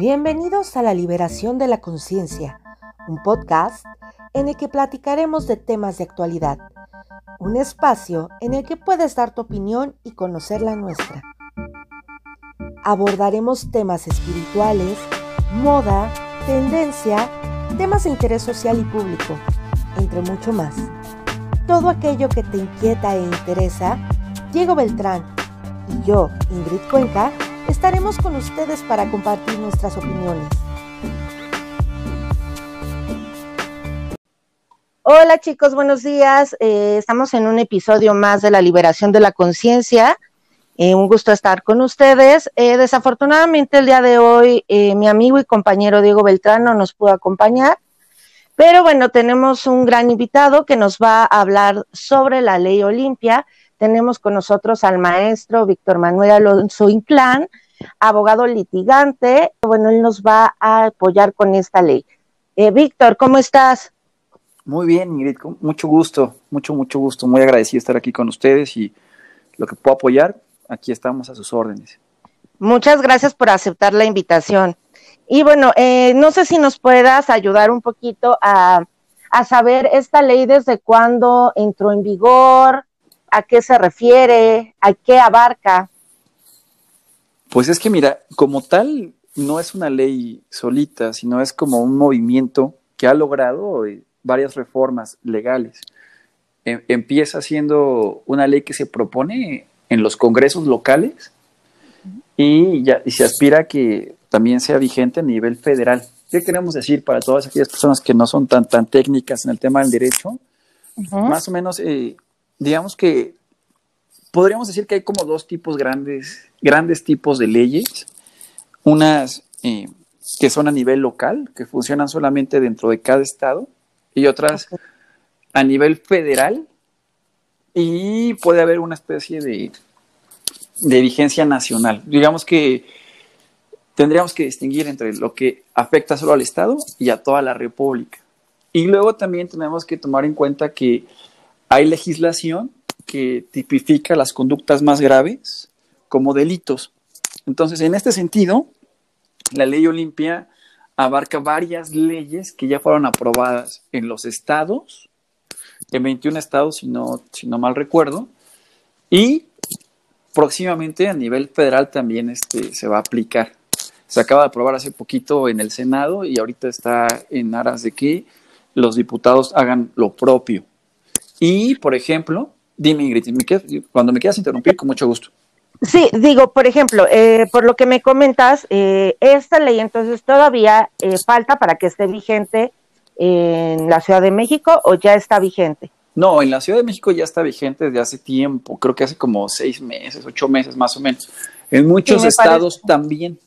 Bienvenidos a la Liberación de la Conciencia, un podcast en el que platicaremos de temas de actualidad, un espacio en el que puedes dar tu opinión y conocer la nuestra. Abordaremos temas espirituales, moda, tendencia, temas de interés social y público, entre mucho más. Todo aquello que te inquieta e interesa, Diego Beltrán y yo, Ingrid Cuenca, estaremos con ustedes para compartir nuestras opiniones. Hola chicos, buenos días. Eh, estamos en un episodio más de la liberación de la conciencia. Eh, un gusto estar con ustedes. Eh, desafortunadamente el día de hoy mi amigo y compañero Diego Beltrán no nos pudo acompañar, pero bueno, tenemos un gran invitado que nos va a hablar sobre la ley Olimpia tenemos con nosotros al maestro Víctor Manuel Alonso Inclán, abogado litigante. Bueno, él nos va a apoyar con esta ley. Eh, Víctor, ¿cómo estás? Muy bien, Ingrid, con mucho gusto, mucho, mucho gusto. Muy agradecido estar aquí con ustedes y lo que puedo apoyar, aquí estamos a sus órdenes. Muchas gracias por aceptar la invitación. Y bueno, eh, no sé si nos puedas ayudar un poquito a, a saber esta ley desde cuándo entró en vigor, a qué se refiere, a qué abarca. Pues es que mira, como tal, no es una ley solita, sino es como un movimiento que ha logrado eh, varias reformas legales. Em, empieza siendo una ley que se propone en los congresos locales y, ya, y se aspira a que también sea vigente a nivel federal. ¿Qué queremos decir para todas aquellas personas que no son tan, tan técnicas en el tema del derecho? Más o menos eh, digamos que podríamos decir que hay como dos tipos grandes, grandes tipos de leyes. Unas eh, que son a nivel local, que funcionan solamente dentro de cada estado, y otras a nivel federal, y puede haber una especie de, de vigencia nacional. Digamos que tendríamos que distinguir entre lo que afecta solo al Estado y a toda la República. Y luego también tenemos que tomar en cuenta que hay legislación que tipifica las conductas más graves como delitos. Entonces, en este sentido, la ley Olimpia abarca varias leyes que ya fueron aprobadas en los estados, en 21 estados, si no, mal recuerdo, y próximamente a nivel federal también este, se va a aplicar. Se acaba de aprobar hace poquito en el Senado y ahorita está en aras de que los diputados hagan lo propio. Y, por ejemplo, dime Ingrid, cuando me quieras interrumpir, con mucho gusto. Sí, digo, por ejemplo, eh, por lo que me comentas, eh, esta ley entonces todavía eh, falta para que esté vigente en la Ciudad de México o ya está vigente. No, en la Ciudad de México ya está vigente desde hace tiempo, creo que hace como seis meses, ocho meses más o menos. En muchos estados también.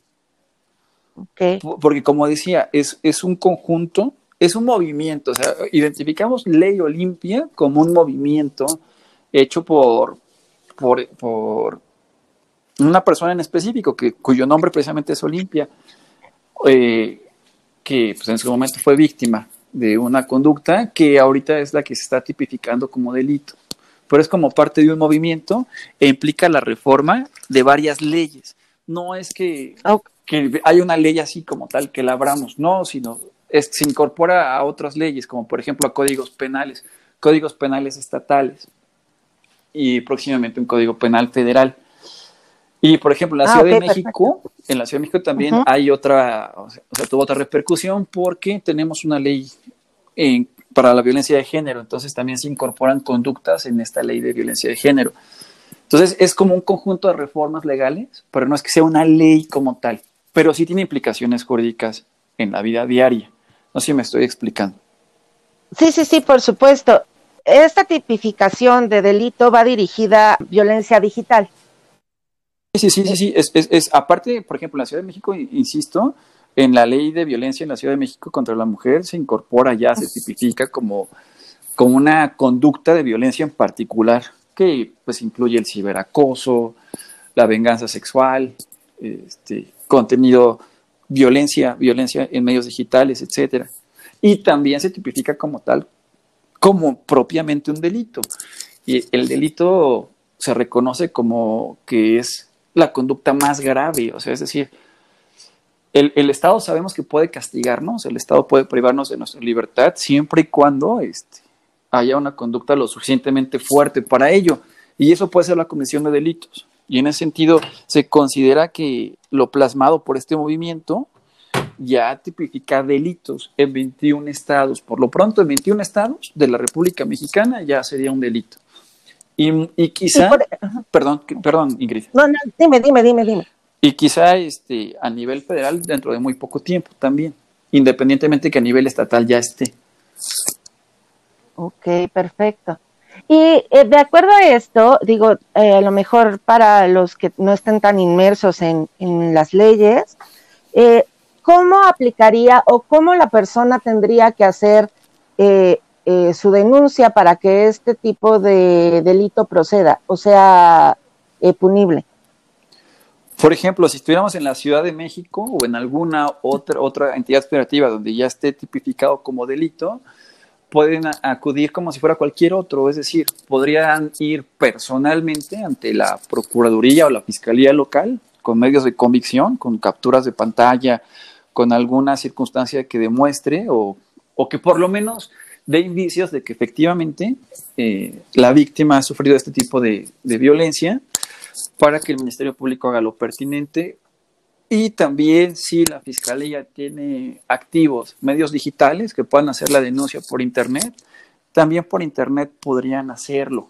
Okay. Porque como decía, es, es un conjunto es un movimiento, o sea, identificamos Ley Olimpia como un movimiento hecho por, por, una persona en específico, que, cuyo nombre precisamente es Olimpia, eh, que pues, en su momento fue víctima de una conducta que ahorita es la que se está tipificando como delito. Pero es como parte de un movimiento e implica la reforma de varias leyes. No es que, que hay una ley así como tal que la abramos, no, sino se incorpora a otras leyes, como por ejemplo a códigos penales, códigos penales estatales y próximamente un código penal federal. Y por ejemplo, en la ah, Ciudad de México, en la Ciudad de México también hay otra, o sea, tuvo otra repercusión porque tenemos una ley para la violencia de género, entonces también se incorporan conductas en esta ley de violencia de género. Entonces es como un conjunto de reformas legales, pero no es que sea una ley como tal, pero sí tiene implicaciones jurídicas en la vida diaria. No sé si me estoy explicando. Sí, sí, sí, por supuesto. Esta tipificación de delito va dirigida a violencia digital. Sí, sí, sí, sí. Es, es, aparte, por ejemplo, en la Ciudad de México, insisto, en la ley de violencia en la Ciudad de México contra la mujer se incorpora ya, se tipifica como, como una conducta de violencia en particular, que pues incluye el ciberacoso, la venganza sexual, este, contenido violencia, violencia en medios digitales, etcétera. Y también se tipifica como tal, como propiamente un delito. Y el delito se reconoce como que es la conducta más grave, o sea, es decir, el, Estado sabemos que puede castigarnos, el Estado puede privarnos de nuestra libertad siempre y cuando este, haya una conducta lo suficientemente fuerte para ello. Y eso puede ser la comisión de delitos. Y en ese sentido se considera que lo plasmado por este movimiento ya tipifica delitos en 21 estados. Por lo pronto, en 21 estados de la República Mexicana ya sería un delito. Y, quizá, perdón, perdón, Ingrid. No, no, dime, dime, dime, dime. Y quizá este, a nivel federal dentro de muy poco tiempo también, independientemente que a nivel estatal ya esté. Ok, perfecto. Y eh, de acuerdo a esto, digo, eh, a lo mejor para los que no estén tan inmersos en, las leyes, eh, ¿cómo aplicaría o cómo la persona tendría que hacer su denuncia para que este tipo de delito proceda, o sea, punible? Por ejemplo, si estuviéramos en la Ciudad de México o en alguna otra, otra entidad federativa donde ya esté tipificado como delito, pueden acudir como si fuera cualquier otro, es decir, podrían ir personalmente ante la Procuraduría o la Fiscalía local con medios de convicción, con capturas de pantalla, con alguna circunstancia que demuestre o, que por lo menos dé indicios de que efectivamente eh, la víctima ha sufrido este tipo de, de violencia para que el Ministerio Público haga lo pertinente y también si la Fiscalía tiene activos medios digitales que puedan hacer la denuncia por Internet, también por Internet podrían hacerlo.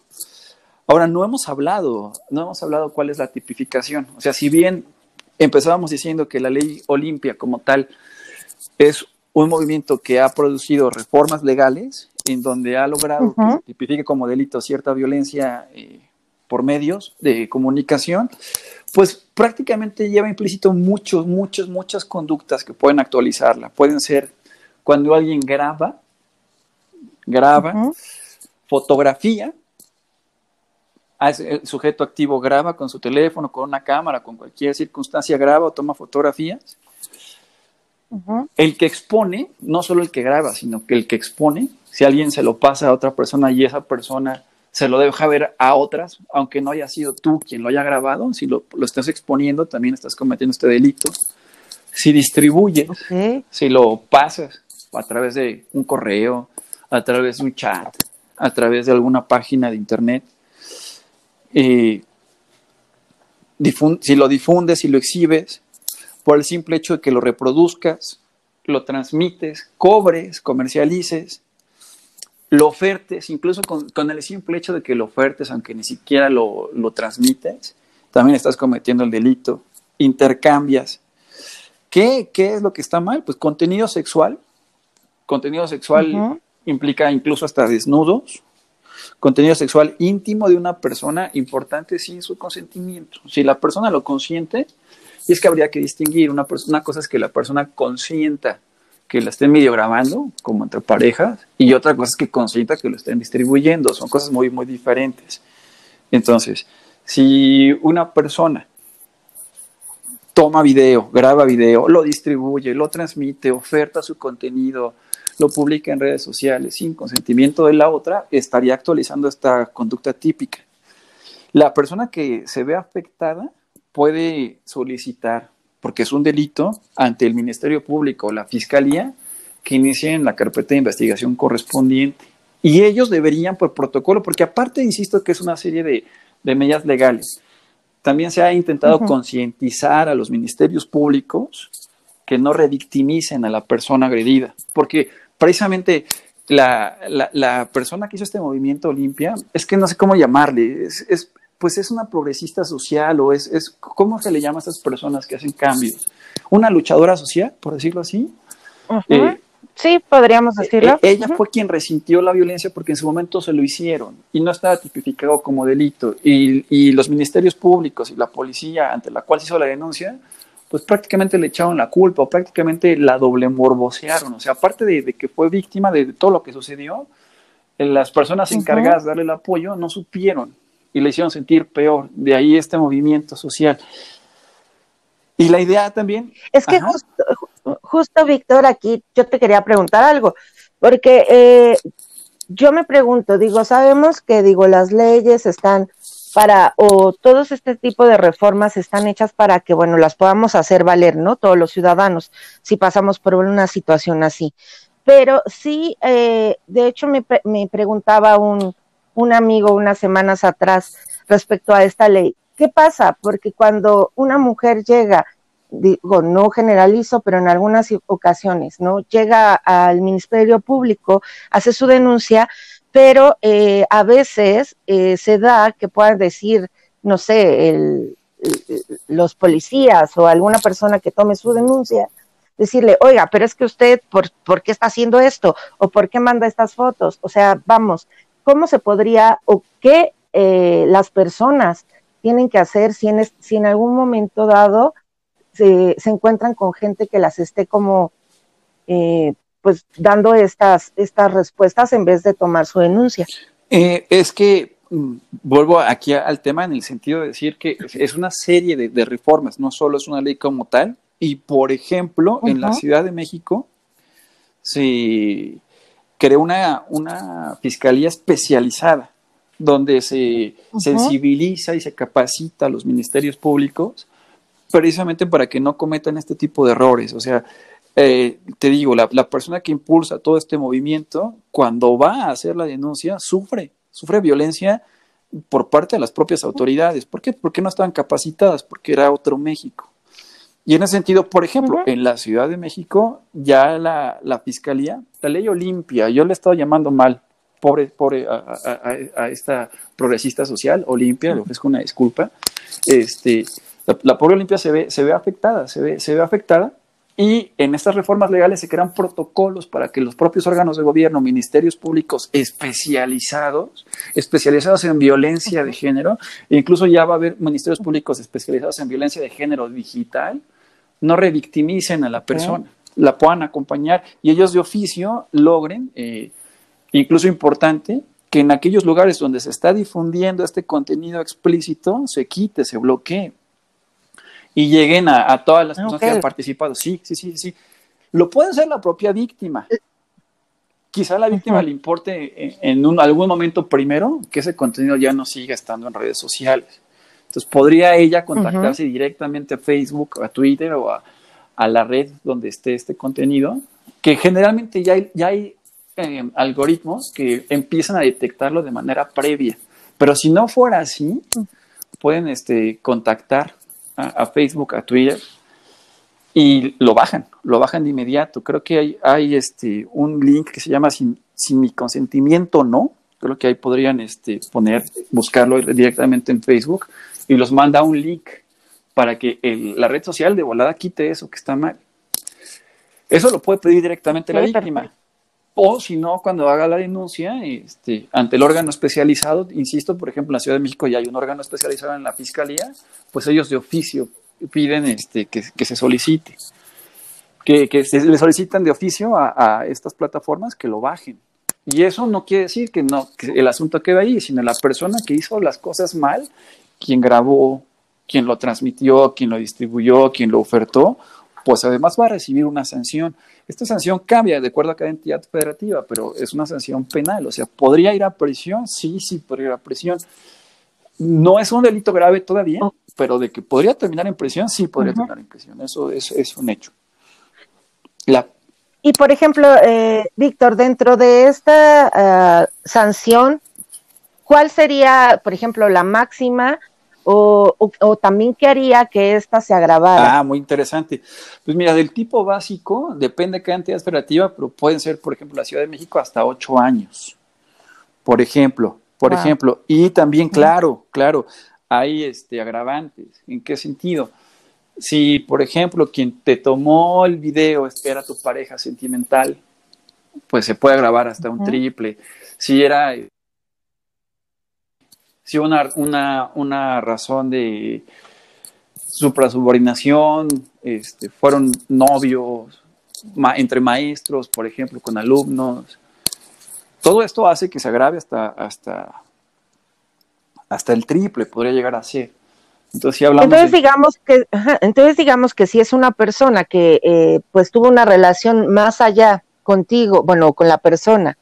Ahora, no hemos hablado, no hemos hablado cuál es la tipificación. O sea, si bien empezábamos diciendo que la ley Olimpia como tal es un movimiento que ha producido reformas legales en donde ha logrado que se tipifique como delito cierta violencia eh, por medios de comunicación, pues prácticamente lleva implícito muchos, muchos, muchas conductas que pueden actualizarla. Pueden ser cuando alguien graba, graba, fotografía, el sujeto activo graba con su teléfono, con una cámara, con cualquier circunstancia, graba o toma fotografías. El que expone, no solo el que graba, sino que el que expone, si alguien se lo pasa a otra persona y esa persona se lo deja ver a otras, aunque no haya sido tú quien lo haya grabado, si lo, estás exponiendo, también estás cometiendo este delito. Si distribuyes, si lo pasas a través de un correo, a través de un chat, a través de alguna página de internet, eh, si lo difundes, si lo exhibes, por el simple hecho de que lo reproduzcas, lo transmites, cobres, comercialices, lo ofertes, incluso con, el simple hecho de que lo ofertes, aunque ni siquiera lo, transmites, también estás cometiendo el delito. Intercambias. ¿Qué, es lo que está mal? Pues contenido sexual. Contenido sexual implica incluso hasta desnudos. Contenido sexual íntimo de una persona importante sin su consentimiento. Si la persona lo consiente, y es que habría que distinguir, una, una cosa es que la persona consienta que la estén medio grabando, como entre parejas, y otra cosa es que consienta que lo estén distribuyendo. Son cosas muy, muy diferentes. Entonces, si una persona toma video, graba video, lo distribuye, lo transmite, oferta su contenido, lo publica en redes sociales sin consentimiento de la otra, estaría actualizando esta conducta típica. La persona que se ve afectada puede solicitar porque es un delito ante el Ministerio Público o la Fiscalía que inicien la carpeta de investigación correspondiente. Y ellos deberían, por protocolo, porque aparte, insisto, que es una serie de, medidas legales, también se ha intentado concientizar a los ministerios públicos que no revictimicen a la persona agredida, porque precisamente la, persona que hizo este movimiento limpia, es que no sé cómo llamarle, es, pues es una progresista social o es, es, ¿cómo se le llama a estas personas que hacen cambios? Una luchadora social, por decirlo así. Eh, sí, podríamos eh, decirlo. Eh, ella fue quien resintió la violencia porque en su momento se lo hicieron y no estaba tipificado como delito. Y, y los ministerios públicos y la policía ante la cual se hizo la denuncia, pues prácticamente le echaron la culpa o prácticamente la doble morbosearon. O sea, aparte de, que fue víctima de, todo lo que sucedió, las personas encargadas de darle el apoyo no supieron y le hicieron sentir peor. De ahí este movimiento social. Y la idea también... Es que justo, Víctor, aquí yo te quería preguntar algo, porque eh, yo me pregunto, digo, sabemos que, digo, las leyes están para, o todos este tipo de reformas están hechas para que, bueno, las podamos hacer valer, ¿no? Todos los ciudadanos, si pasamos por una situación así. Pero sí, eh, de hecho me, me preguntaba un, un amigo unas semanas atrás respecto a esta ley, ¿qué pasa? Porque cuando una mujer llega, digo, no generalizo, pero en algunas ocasiones, ¿no? Llega al Ministerio Público, hace su denuncia, pero eh, a veces eh, se da que puedan decir, no sé, el, los policías o alguna persona que tome su denuncia, decirle, oiga, pero es que usted, ¿por, ¿por qué está haciendo esto? ¿O por qué manda estas fotos? O sea, vamos, ¿cómo se podría o qué eh, las personas tienen que hacer si en, si en algún momento dado se, se, encuentran con gente que las esté como eh, pues dando estas, estas respuestas en vez de tomar su denuncia. Eh, es que mm, vuelvo aquí al tema en el sentido de decir que es una serie de, reformas, no solo es una ley como tal. Y por ejemplo, en la Ciudad de México se creó una, una fiscalía especializada donde se sensibiliza y se capacita a los ministerios públicos precisamente para que no cometan este tipo de errores. O sea, eh, te digo, la, persona que impulsa todo este movimiento, cuando va a hacer la denuncia, sufre, sufre violencia por parte de las propias autoridades. ¿Por qué? Porque no estaban capacitadas, porque era otro México. Y en ese sentido, por ejemplo, en la Ciudad de México, ya la, Fiscalía, la ley Olimpia, yo le he estado llamando mal, pobre, pobre a, esta progresista social, Olimpia, le ofrezco una disculpa, este, la, la pobre Olimpia se ve, se ve afectada, se ve, se ve afectada y en estas reformas legales se crean protocolos para que los propios órganos de gobierno, ministerios públicos especializados, especializados en violencia de género, e incluso ya va a haber ministerios públicos especializados en violencia de género digital, no revictimicen a la persona, la puedan acompañar y ellos de oficio logren, eh, incluso importante, que en aquellos lugares donde se está difundiendo este contenido explícito se quite, se bloquee y lleguen a, todas las personas que han participado. Sí, sí, sí, sí. Lo puede ser la propia víctima. Quizá a la víctima le importe en, algún momento primero que ese contenido ya no siga estando en redes sociales. Entonces, podría ella contactarse directamente a Facebook, a Twitter o a, la red donde esté este contenido, que generalmente ya hay, ya hay eh, algoritmos que empiezan a detectarlo de manera previa. Pero si no fuera así, pueden este, contactar a, Facebook, a Twitter, y lo bajan, lo bajan de inmediato. Creo que hay, hay este, un link que se llama sin, mi consentimiento no. Creo que ahí podrían este, poner, buscarlo directamente en Facebook y los manda un link para que la red social de volada quite eso que está mal. Eso lo puede pedir directamente la víctima. O si no, cuando haga la denuncia este, ante el órgano especializado, insisto, por ejemplo, en la Ciudad de México ya hay un órgano especializado en la Fiscalía, pues ellos de oficio piden este, que, se solicite, que, se le solicitan de oficio a, estas plataformas que lo bajen. Y eso no quiere decir que, no, que el asunto quede ahí, sino la persona que hizo las cosas mal, quien grabó, quien lo transmitió, quien lo distribuyó, quien lo ofertó, pues además va a recibir una sanción. Esta sanción cambia de acuerdo a cada entidad federativa, pero es una sanción penal, o sea, ¿podría ir a prisión? Sí, sí, podría ir a prisión. No es un delito grave todavía, pero de que podría terminar en prisión, sí podría terminar en prisión, eso es, un hecho. Y por ejemplo, eh, Víctor, dentro de esta ah, sanción, ¿cuál sería, por ejemplo, la máxima o, también qué haría que ésta se agravara? Ah, muy interesante. Pues mira, del tipo básico, depende de qué entidad federativa, pero pueden ser, por ejemplo, la Ciudad de México hasta ocho años. Por ejemplo, por ejemplo. Y también, claro, claro, hay este, agravantes. ¿En qué sentido? Si, por ejemplo, quien te tomó el video era tu pareja sentimental, pues se puede agravar hasta un triple. Si era si una, una, una razón de suprasubordinación, este, fueron novios entre maestros, por ejemplo, con alumnos. Todo esto hace que se agrave hasta, hasta, hasta el triple, podría llegar a ser. Entonces, si hablamos entonces digamos que, entonces digamos que si es una persona que eh, pues tuvo una relación más allá contigo, bueno, con la persona,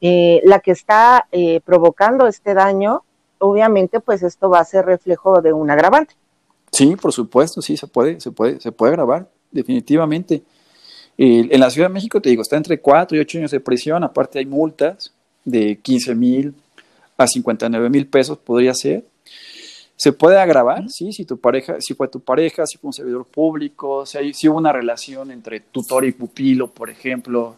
eh, la que está eh, provocando este daño, obviamente pues esto va a ser reflejo de un agravante. Sí, por supuesto, sí, se puede, se puede, se puede grabar, definitivamente. en la Ciudad de México, te digo, está entre 4 y 8 años de prisión, aparte hay multas de 15 mil a 59 mil pesos, podría ser. Se puede agravar, sí, si tu pareja, si fue tu pareja, si fue un servidor público, si, hay, si hubo una relación entre tutor y pupilo, por ejemplo,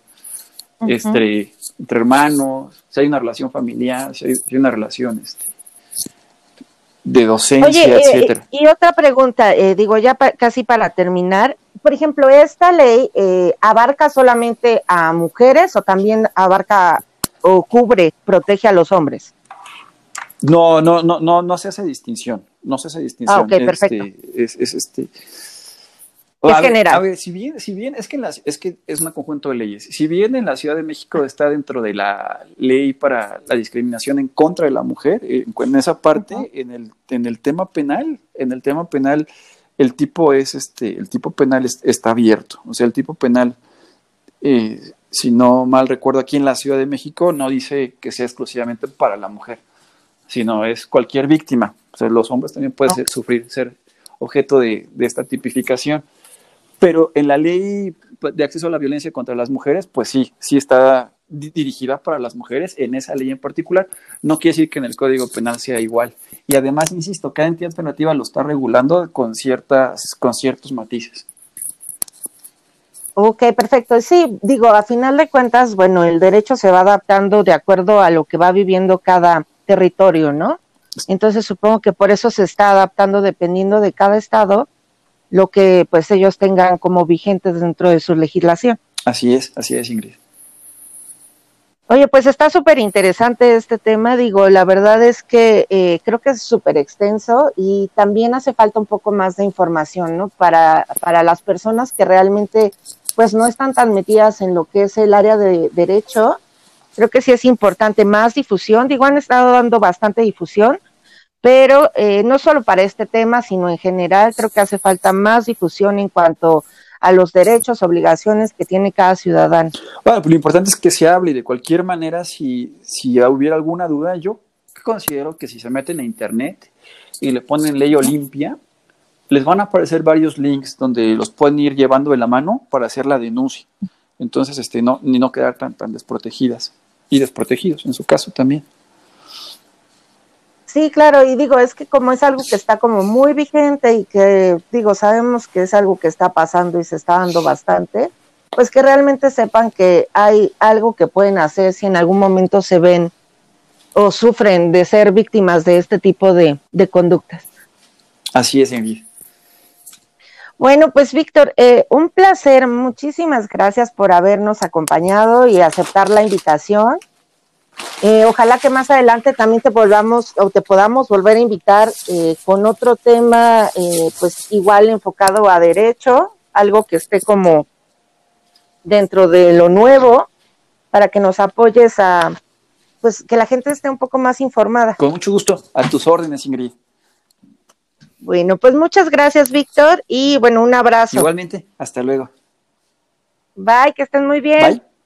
este, entre hermanos, si hay una relación familiar, si hay, una relación este, de docencia, Oye, eh, etcétera. y otra pregunta, eh, digo ya casi para terminar, por ejemplo, ¿esta ley eh, abarca solamente a mujeres o también abarca o cubre, protege a los hombres? No, no, no, no, no se hace distinción. No se hace distinción. Ah, ok, perfecto. Este, es, es, este. Es general. a ver, si bien, si bien es que, es que es un conjunto de leyes. Si bien en la Ciudad de México está dentro de la ley para la discriminación en contra de la mujer, en, esa parte, en, el, en el tema penal, en el tema penal, el tipo es este, el tipo penal está abierto. O sea, el tipo penal, eh, si no mal recuerdo, aquí en la Ciudad de México no dice que sea exclusivamente para la mujer sino es cualquier víctima. O sea, los hombres también pueden ser, sufrir, ser objeto de, esta tipificación. Pero en la ley de acceso a la violencia contra las mujeres, pues sí, sí está dirigida para las mujeres en esa ley en particular. No quiere decir que en el Código Penal sea igual. Y además, insisto, cada entidad alternativa lo está regulando con, ciertas, con ciertos matices. Ok, perfecto. Sí, digo, a final de cuentas, bueno, el derecho se va adaptando de acuerdo a lo que va viviendo cada, territorio, ¿no? Entonces supongo que por eso se está adaptando dependiendo de cada estado lo que pues ellos tengan como vigentes dentro de su legislación. Así es, así es, Ingrid. Oye, pues está súper interesante este tema, digo, la verdad es que eh, creo que es súper extenso y también hace falta un poco más de información, ¿no? Para, para las personas que realmente pues no están tan metidas en lo que es el área de derecho, Creo que sí es importante más difusión. Digo, han estado dando bastante difusión, pero eh, no solo para este tema, sino en general, creo que hace falta más difusión en cuanto a los derechos, obligaciones que tiene cada ciudadano. Bueno, pues lo importante es que se hable y de cualquier manera, si, si hubiera alguna duda, yo considero que si se meten a internet y le ponen ley Olimpia, les van a aparecer varios links donde los pueden ir llevando de la mano para hacer la denuncia. Entonces, este, no, ni no quedar tan, tan desprotegidas y desprotegidos en su caso también. Sí, claro, y digo, es que como es algo que está como muy vigente y que, digo, sabemos que es algo que está pasando y se está dando bastante, pues que realmente sepan que hay algo que pueden hacer si en algún momento se ven o sufren de ser víctimas de este tipo de, de conductas. Así es, Envid. Bueno, pues Víctor, eh, un placer. Muchísimas gracias por habernos acompañado y aceptar la invitación. Eh, ojalá que más adelante también te volvamos o te podamos volver a invitar eh, con otro tema, pues igual enfocado a derecho, algo que esté como dentro de lo nuevo, para que nos apoyes a, pues que la gente esté un poco más informada. Con mucho gusto, a tus órdenes, Ingrid. Bueno, pues muchas gracias, Víctor, y bueno, un abrazo. Igualmente, hasta luego. Bye, que estén muy bien. Bye.